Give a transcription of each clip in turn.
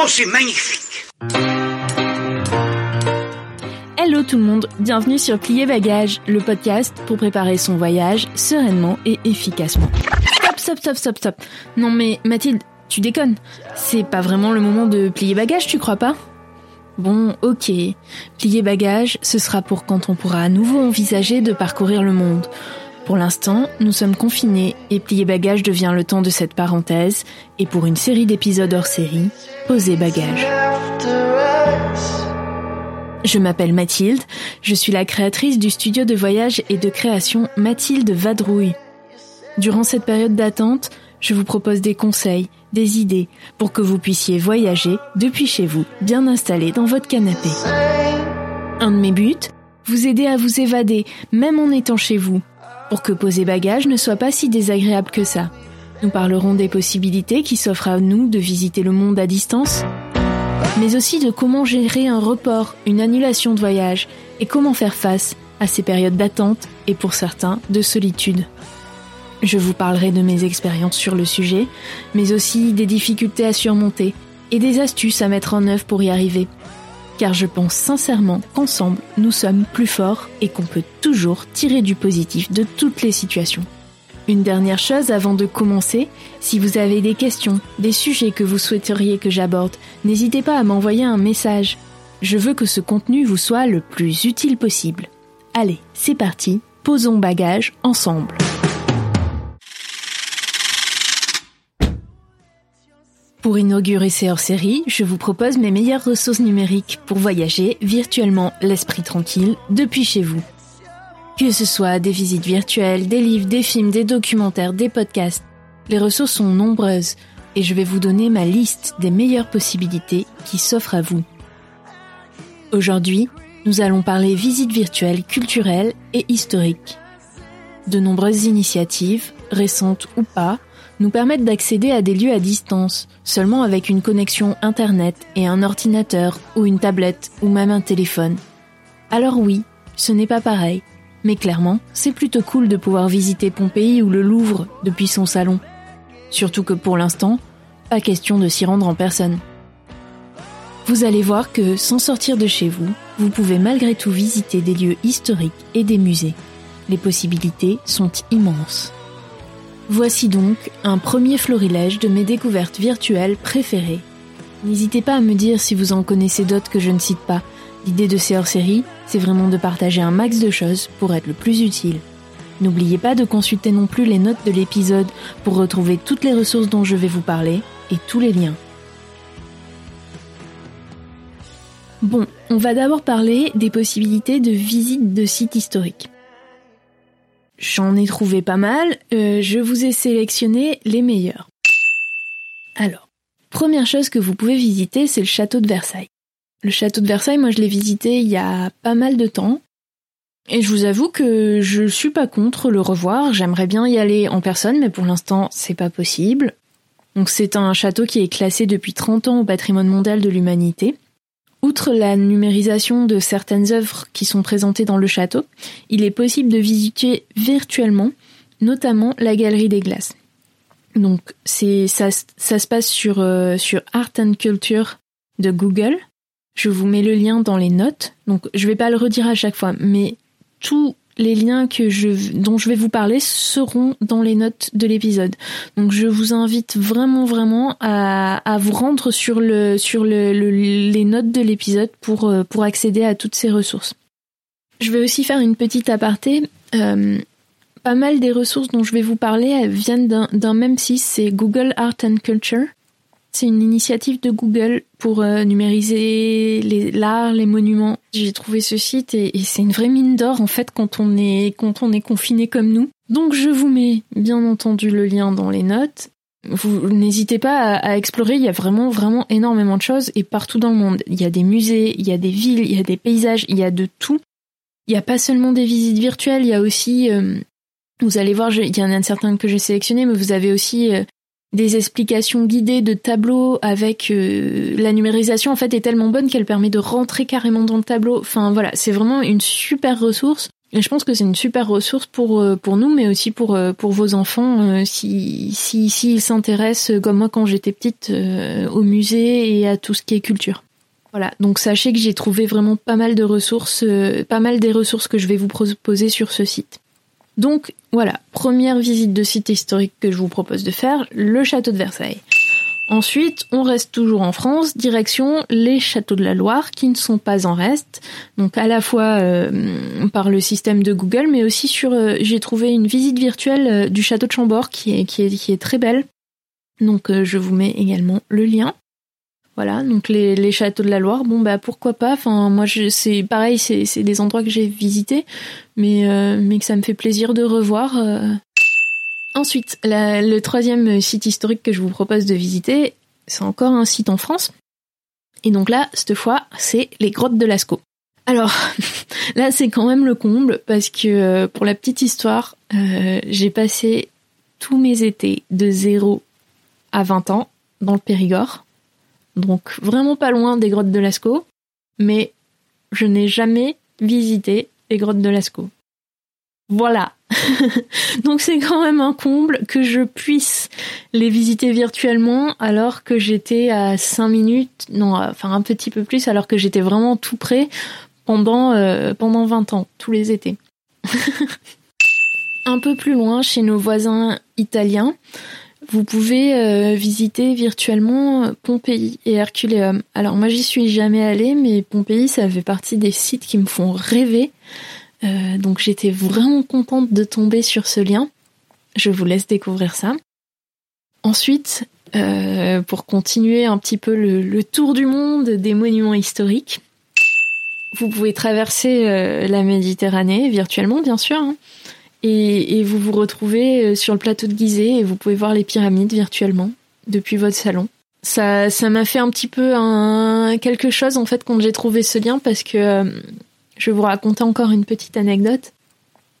Oh, c'est magnifique Hello tout le monde, bienvenue sur Plier Bagage, le podcast pour préparer son voyage sereinement et efficacement. Stop, stop, stop, stop, stop. Non mais Mathilde, tu déconnes. C'est pas vraiment le moment de plier bagage, tu crois pas? Bon, ok. Plier bagage, ce sera pour quand on pourra à nouveau envisager de parcourir le monde. Pour l'instant, nous sommes confinés et plier bagage devient le temps de cette parenthèse et pour une série d'épisodes hors série, poser bagage. Je m'appelle Mathilde, je suis la créatrice du studio de voyage et de création Mathilde Vadrouille. Durant cette période d'attente, je vous propose des conseils, des idées pour que vous puissiez voyager depuis chez vous, bien installé dans votre canapé. Un de mes buts, vous aider à vous évader, même en étant chez vous, pour que poser bagage ne soit pas si désagréable que ça. Nous parlerons des possibilités qui s'offrent à nous de visiter le monde à distance, mais aussi de comment gérer un report, une annulation de voyage, et comment faire face à ces périodes d'attente et pour certains de solitude. Je vous parlerai de mes expériences sur le sujet, mais aussi des difficultés à surmonter et des astuces à mettre en œuvre pour y arriver. Car je pense sincèrement qu'ensemble, nous sommes plus forts et qu'on peut toujours tirer du positif de toutes les situations. Une dernière chose avant de commencer, si vous avez des questions, des sujets que vous souhaiteriez que j'aborde, n'hésitez pas à m'envoyer un message. Je veux que ce contenu vous soit le plus utile possible. Allez, c'est parti, posons bagage ensemble. Pour inaugurer ces hors-séries, je vous propose mes meilleures ressources numériques pour voyager virtuellement l'esprit tranquille depuis chez vous. Que ce soit des visites virtuelles, des livres, des films, des documentaires, des podcasts, les ressources sont nombreuses et je vais vous donner ma liste des meilleures possibilités qui s'offrent à vous. Aujourd'hui, nous allons parler visites virtuelles culturelles et historiques. De nombreuses initiatives, récentes ou pas, nous permettent d'accéder à des lieux à distance, seulement avec une connexion Internet et un ordinateur ou une tablette ou même un téléphone. Alors oui, ce n'est pas pareil, mais clairement, c'est plutôt cool de pouvoir visiter Pompéi ou le Louvre depuis son salon. Surtout que pour l'instant, pas question de s'y rendre en personne. Vous allez voir que sans sortir de chez vous, vous pouvez malgré tout visiter des lieux historiques et des musées. Les possibilités sont immenses. Voici donc un premier florilège de mes découvertes virtuelles préférées. N'hésitez pas à me dire si vous en connaissez d'autres que je ne cite pas. L'idée de ces hors-séries, c'est vraiment de partager un max de choses pour être le plus utile. N'oubliez pas de consulter non plus les notes de l'épisode pour retrouver toutes les ressources dont je vais vous parler et tous les liens. Bon, on va d'abord parler des possibilités de visite de sites historiques. J'en ai trouvé pas mal, euh, je vous ai sélectionné les meilleurs. Alors, première chose que vous pouvez visiter, c'est le château de Versailles. Le château de Versailles, moi je l'ai visité il y a pas mal de temps. Et je vous avoue que je suis pas contre le revoir, j'aimerais bien y aller en personne, mais pour l'instant c'est pas possible. Donc c'est un château qui est classé depuis 30 ans au patrimoine mondial de l'humanité. Outre la numérisation de certaines œuvres qui sont présentées dans le château, il est possible de visiter virtuellement, notamment la galerie des glaces. Donc c'est ça, se passe sur euh, sur Art and Culture de Google. Je vous mets le lien dans les notes. Donc je vais pas le redire à chaque fois, mais tous les liens dont je vais vous parler seront dans les notes de l'épisode. Donc je vous invite vraiment vraiment à, vous rendre sur le sur le, le- les notes de l'épisode pour euh, pour accéder à toutes ces ressources. Je vais aussi faire une petite aparté. Euh, pas mal des ressources dont je vais vous parler viennent d'un d'un même site, c'est Google Art and Culture. C'est une initiative de Google pour euh, numériser l'art, les, monuments. J'ai trouvé ce site et, c'est une vraie mine d'or en fait quand on est quand on confiné comme nous. Donc je vous mets bien entendu le lien dans les notes. Vous n'hésitez pas à, à, explorer, il y a vraiment vraiment énormément de choses et partout dans le monde. Il y a des musées, il y a des villes, il y a des paysages, il y a de tout. Il n'y a pas seulement des visites virtuelles, il y a aussi euh, vous allez voir, il y en a certains que j'ai sélectionnés, mais vous avez aussi euh, des explications guidées de tableaux avec euh, la numérisation en fait est tellement bonne qu'elle permet de rentrer carrément dans le tableau. Enfin voilà, c'est vraiment une super ressource. Et je pense que c'est une super ressource pour euh, pour nous, mais aussi pour pour vos enfants si si s'ils s'intéressent comme moi quand j'étais petite au musée et à tout ce qui est culture. Voilà, donc sachez que j'ai trouvé vraiment pas mal de ressources, pas mal des ressources que je vais vous proposer sur ce site. Donc voilà, première visite de site historique que je vous propose de faire, le château de Versailles. Ensuite, on reste toujours en France, direction les châteaux de la Loire qui ne sont pas en reste. Donc à la fois euh, par le système de Google, mais aussi sur euh, j'ai trouvé une visite virtuelle euh, du château de Chambord qui est, qui est, qui est très belle. Donc je vous mets également le lien. Voilà, donc les, châteaux de la Loire, bon bah pourquoi pas. Enfin moi c'est pareil, c'est des endroits que j'ai visités, mais euh, mais que ça me fait plaisir de revoir. Euh. Ensuite, le troisième site historique que je vous propose de visiter, c'est encore un site en France. Et donc là, cette fois, c'est les grottes de Lascaux. Alors là, c'est quand même le comble parce que euh, pour la petite histoire, j'ai passé tous mes étés de 0 à 20 ans dans le Périgord donc vraiment pas loin des grottes de Lascaux, mais je n'ai jamais visité les grottes de Lascaux. Voilà. Donc c'est quand même un comble que je puisse les visiter virtuellement alors que j'étais à 5 minutes, non, enfin un petit peu plus, alors que j'étais vraiment tout près pendant, euh, pendant 20 ans, tous les étés. un peu plus loin, chez nos voisins italiens, vous pouvez euh, visiter virtuellement Pompéi et Herculéum. Alors moi j'y suis jamais allée, mais Pompéi ça fait partie des sites qui me font rêver. Euh, donc j'étais vraiment contente de tomber sur ce lien. Je vous laisse découvrir ça. Ensuite, euh, pour continuer un petit peu le, tour du monde des monuments historiques, vous pouvez traverser la Méditerranée virtuellement bien sûr. Hein. Et, vous vous retrouvez euh, sur le plateau de Gizeh et vous pouvez voir les pyramides virtuellement depuis votre salon. Ça, ça m'a fait un petit peu quelque chose en fait quand j'ai trouvé ce lien parce que euh, je vais vous raconter encore une petite anecdote.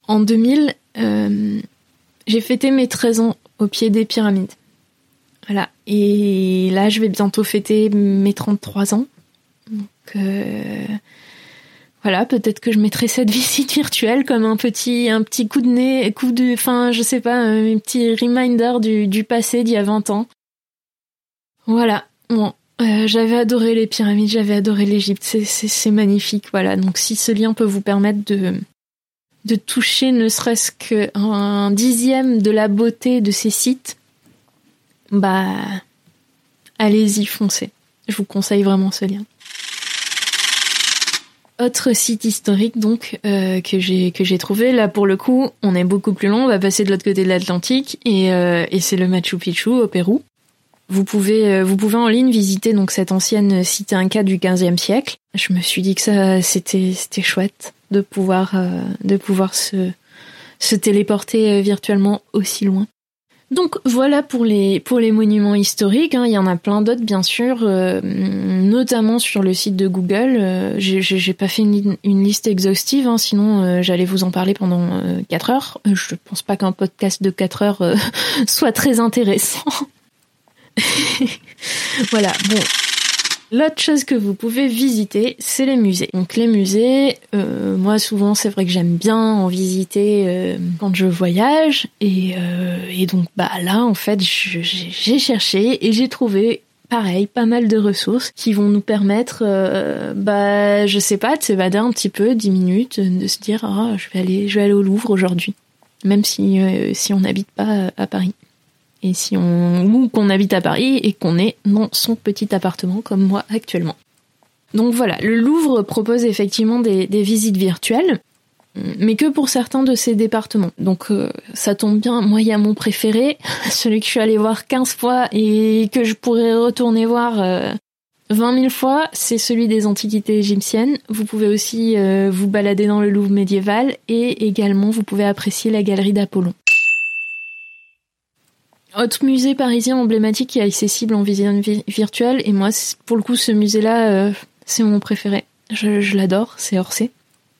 En 2000, euh, j'ai fêté mes 13 ans au pied des pyramides. Voilà. Et là, je vais bientôt fêter mes 33 ans. Donc, voilà, peut-être que je mettrai cette visite virtuelle comme un petit, un petit coup de nez, coup de, enfin, je sais pas, un petit reminder du, passé d'il y a 20 ans. Voilà. Bon, euh, j'avais adoré les pyramides, j'avais adoré l'Égypte, c'est magnifique, voilà. Donc si ce lien peut vous permettre de, de toucher ne serait-ce qu'un dixième de la beauté de ces sites, bah, allez-y, foncez. Je vous conseille vraiment ce lien. Autre site historique donc euh, que j'ai que j'ai trouvé là pour le coup on est beaucoup plus long on va passer de l'autre côté de l'Atlantique et, euh, et c'est le Machu Picchu au Pérou. Vous pouvez euh, vous pouvez en ligne visiter donc cette ancienne cité inca du 15e siècle. Je me suis dit que ça c'était c'était chouette de pouvoir de pouvoir se se téléporter virtuellement aussi loin. Donc voilà pour les pour les monuments historiques. Hein. Il y en a plein d'autres bien sûr, euh, notamment sur le site de Google. Euh, j'ai pas fait une, liste exhaustive, hein, sinon euh, j'allais vous en parler pendant 4 heures. Je pense pas qu'un podcast de 4 heures soit très intéressant. voilà. Bon, L'autre chose que vous pouvez visiter, c'est les musées. Donc les musées, euh, moi souvent c'est vrai que j'aime bien en visiter euh, quand je voyage. Et, euh, et, donc bah là en fait j'ai cherché et j'ai trouvé pareil pas mal de ressources qui vont nous permettre bah je sais pas de s'évader un petit peu 10 minutes de se dire ah je vais aller je vais aller au Louvre aujourd'hui. Même si si on n'habite pas à Paris et si on ou qu'on habite à Paris et qu'on est dans son petit appartement comme moi actuellement. Donc voilà, le Louvre propose effectivement des, visites virtuelles. mais que pour certains de ces départements. Donc euh, ça tombe bien, moi il y a mon préféré, celui que je suis allée voir 15 fois et que je pourrais retourner voir euh, 20 000 fois, c'est celui des antiquités égyptiennes. Vous pouvez aussi euh, vous balader dans le Louvre médiéval et également vous pouvez apprécier la galerie d'Apollon. Autre musée parisien emblématique qui est accessible en vision virtuelle et moi pour le coup ce musée-là euh, c'est mon préféré. Je, je l'adore, c'est Orsay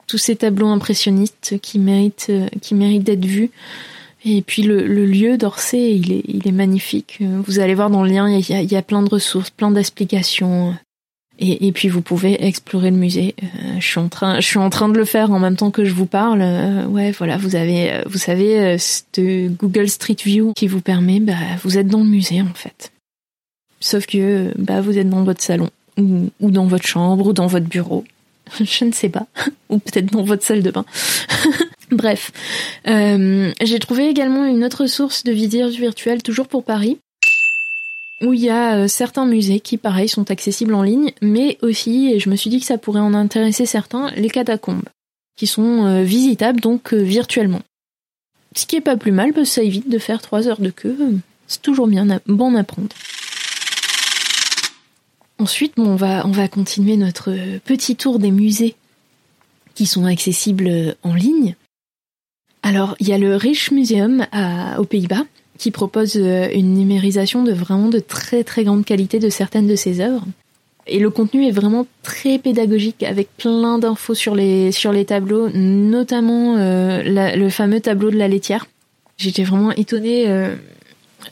tous ces tableaux impressionnistes qui méritent, euh, qui méritent d'être vus. Et puis le, lieu d'Orsay, il est, il est magnifique. Vous allez voir dans le lien, il y a, il y a plein de ressources, plein d'explications. Et, et, puis vous pouvez explorer le musée. Euh, je suis en train, je suis en train de le faire en même temps que je vous parle. Euh, ouais, voilà, vous avez, vous savez, ce Google Street View qui vous permet, bah, vous êtes dans le musée en fait. Sauf que, bah, vous êtes dans votre salon ou, ou dans votre chambre ou dans votre bureau. je ne sais pas, ou peut-être dans votre salle de bain. Bref, euh, j'ai trouvé également une autre source de visite virtuelle, toujours pour Paris, où il y a euh, certains musées qui, pareil, sont accessibles en ligne, mais aussi, et je me suis dit que ça pourrait en intéresser certains, les catacombes, qui sont euh, visitables donc virtuellement. Ce qui est pas plus mal, parce que ça évite de faire trois heures de queue. C'est toujours bien bon à. Ensuite, on, va, on va continuer notre petit tour des musées qui sont accessibles en ligne. Alors, il y a le Rich Museum aux Pays-Bas qui propose euh, une numérisation de vraiment de très très grande qualité de certaines de ses œuvres. Et le contenu est vraiment très pédagogique avec plein d'infos sur les, sur les tableaux, notamment euh, le fameux tableau de la laitière. J'étais vraiment étonnée. Euh,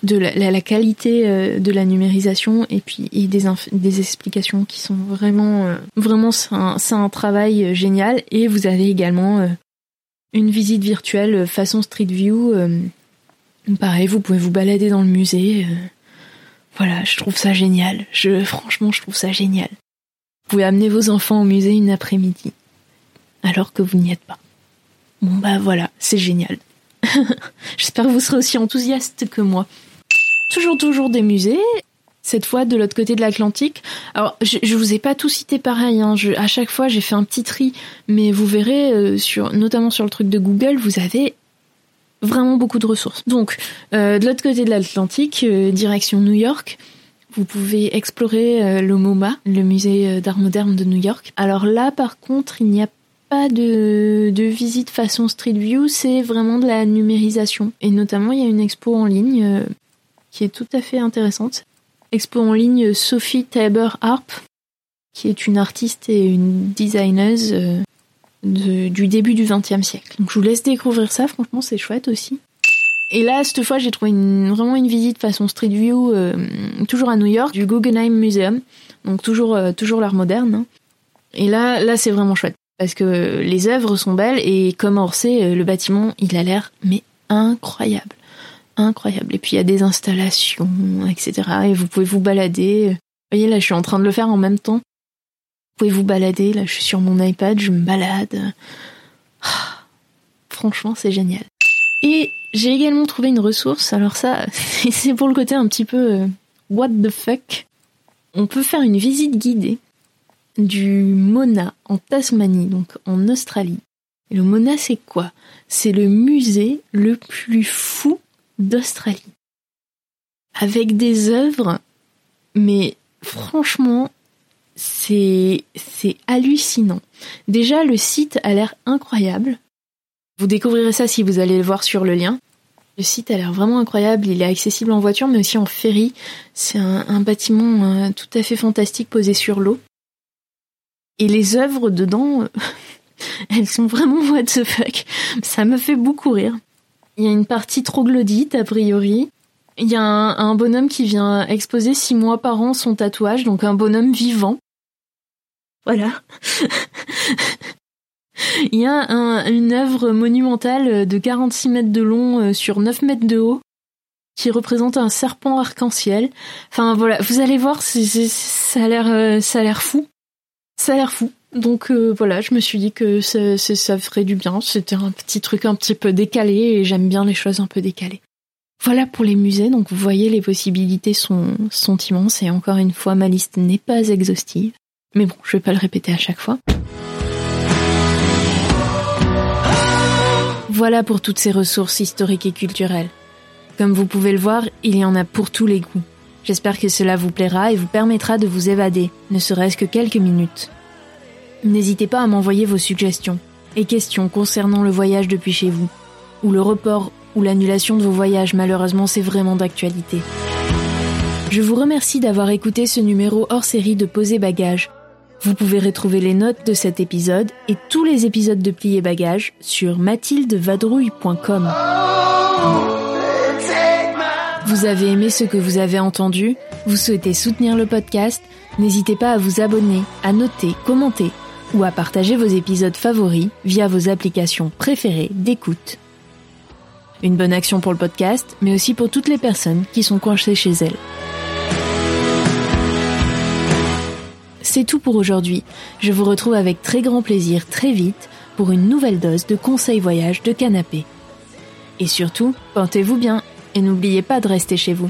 de la, qualité de la numérisation et puis des, des explications qui sont vraiment vraiment c'est un, travail génial et vous avez également une visite virtuelle façon Street View pareil vous pouvez vous balader dans le musée voilà je trouve ça génial je franchement je trouve ça génial vous pouvez amener vos enfants au musée une après-midi alors que vous n'y êtes pas bon bah voilà c'est génial J'espère que vous serez aussi enthousiaste que moi. Toujours, toujours des musées. Cette fois de l'autre côté de l'Atlantique. Alors, je, je vous ai pas tout cité pareil. Hein. À chaque fois, j'ai fait un petit tri, mais vous verrez euh, notamment sur le truc de Google, vous avez vraiment beaucoup de ressources. Donc, euh, de l'autre côté de l'Atlantique, euh, direction New York. Vous pouvez explorer le MoMA, le musée d'art moderne de New York. Alors là, par contre, il n'y a pas de, de visite façon Street View, c'est vraiment de la numérisation. Et notamment, il y a une expo en ligne euh, qui est tout à fait intéressante. Expo en ligne Sophie Taber Harp, qui est une artiste et une designeuse euh, du début du XXe siècle. Donc je vous laisse découvrir ça, franchement c'est chouette aussi. Et là, cette fois, j'ai trouvé une, vraiment une visite façon Street View, euh, toujours à New York, du Guggenheim Museum, donc toujours toujours l'art moderne. Hein. Et là, là, c'est vraiment chouette parce que les œuvres sont belles et comme Orsay, euh, le bâtiment, il a l'air mais incroyable, incroyable. Et puis il y a des installations, etc. Et vous pouvez vous balader. Vous voyez là, je suis en train de le faire en même temps. Vous pouvez vous balader. Là, je suis sur mon iPad, je me balade. Ah, franchement, c'est génial. Et j'ai également trouvé une ressource. Alors ça, c'est pour le côté un petit peu euh, what the fuck. On peut faire une visite guidée du Mona en Tasmanie, donc en Australie. Le Mona, c'est quoi? C'est le musée le plus fou d'Australie. Avec des œuvres, mais franchement, c'est, hallucinant. Déjà, le site a l'air incroyable. Vous découvrirez ça si vous allez le voir sur le lien. Le site a l'air vraiment incroyable, il est accessible en voiture mais aussi en ferry. C'est un, bâtiment euh, tout à fait fantastique posé sur l'eau. Et les œuvres dedans, euh, elles sont vraiment what the fuck. Ça me fait beaucoup rire. Il y a une partie troglodyte, a priori. Il y a un, bonhomme qui vient exposer six mois par an son tatouage, donc un bonhomme vivant. Voilà. Il y a une œuvre monumentale de 46 mètres de long euh, sur 9 mètres de haut qui représente un serpent arc-en-ciel. Enfin voilà, vous allez voir, ça a l'air, euh, ça a l'air fou. Ça a l'air fou. Donc euh, voilà, je me suis dit que ça, ferait du bien. C'était un petit truc un petit peu décalé et j'aime bien les choses un peu décalées. Voilà pour les musées, donc vous voyez les possibilités sont immenses et encore une fois ma liste n'est pas exhaustive. Mais bon, je vais pas le répéter à chaque fois. Voilà pour toutes ces ressources historiques et culturelles. Comme vous pouvez le voir, il y en a pour tous les goûts. J'espère que cela vous plaira et vous permettra de vous évader, ne serait-ce que quelques minutes. N'hésitez pas à m'envoyer vos suggestions et questions concernant le voyage depuis chez vous, ou le report ou l'annulation de vos voyages, malheureusement c'est vraiment d'actualité. Je vous remercie d'avoir écouté ce numéro hors série de Poser Bagages. Vous pouvez retrouver les notes de cet épisode et tous les épisodes de Plier Bagages sur mathildevadrouille.com. Vous avez aimé ce que vous avez entendu? Vous souhaitez soutenir le podcast? N'hésitez pas à vous abonner, à noter, commenter ou à partager vos épisodes favoris via vos applications préférées d'écoute. Une bonne action pour le podcast, mais aussi pour toutes les personnes qui sont coincées chez elles. C'est tout pour aujourd'hui. Je vous retrouve avec très grand plaisir très vite pour une nouvelle dose de conseils voyage de canapé. Et surtout, portez-vous bien et n'oubliez pas de rester chez vous.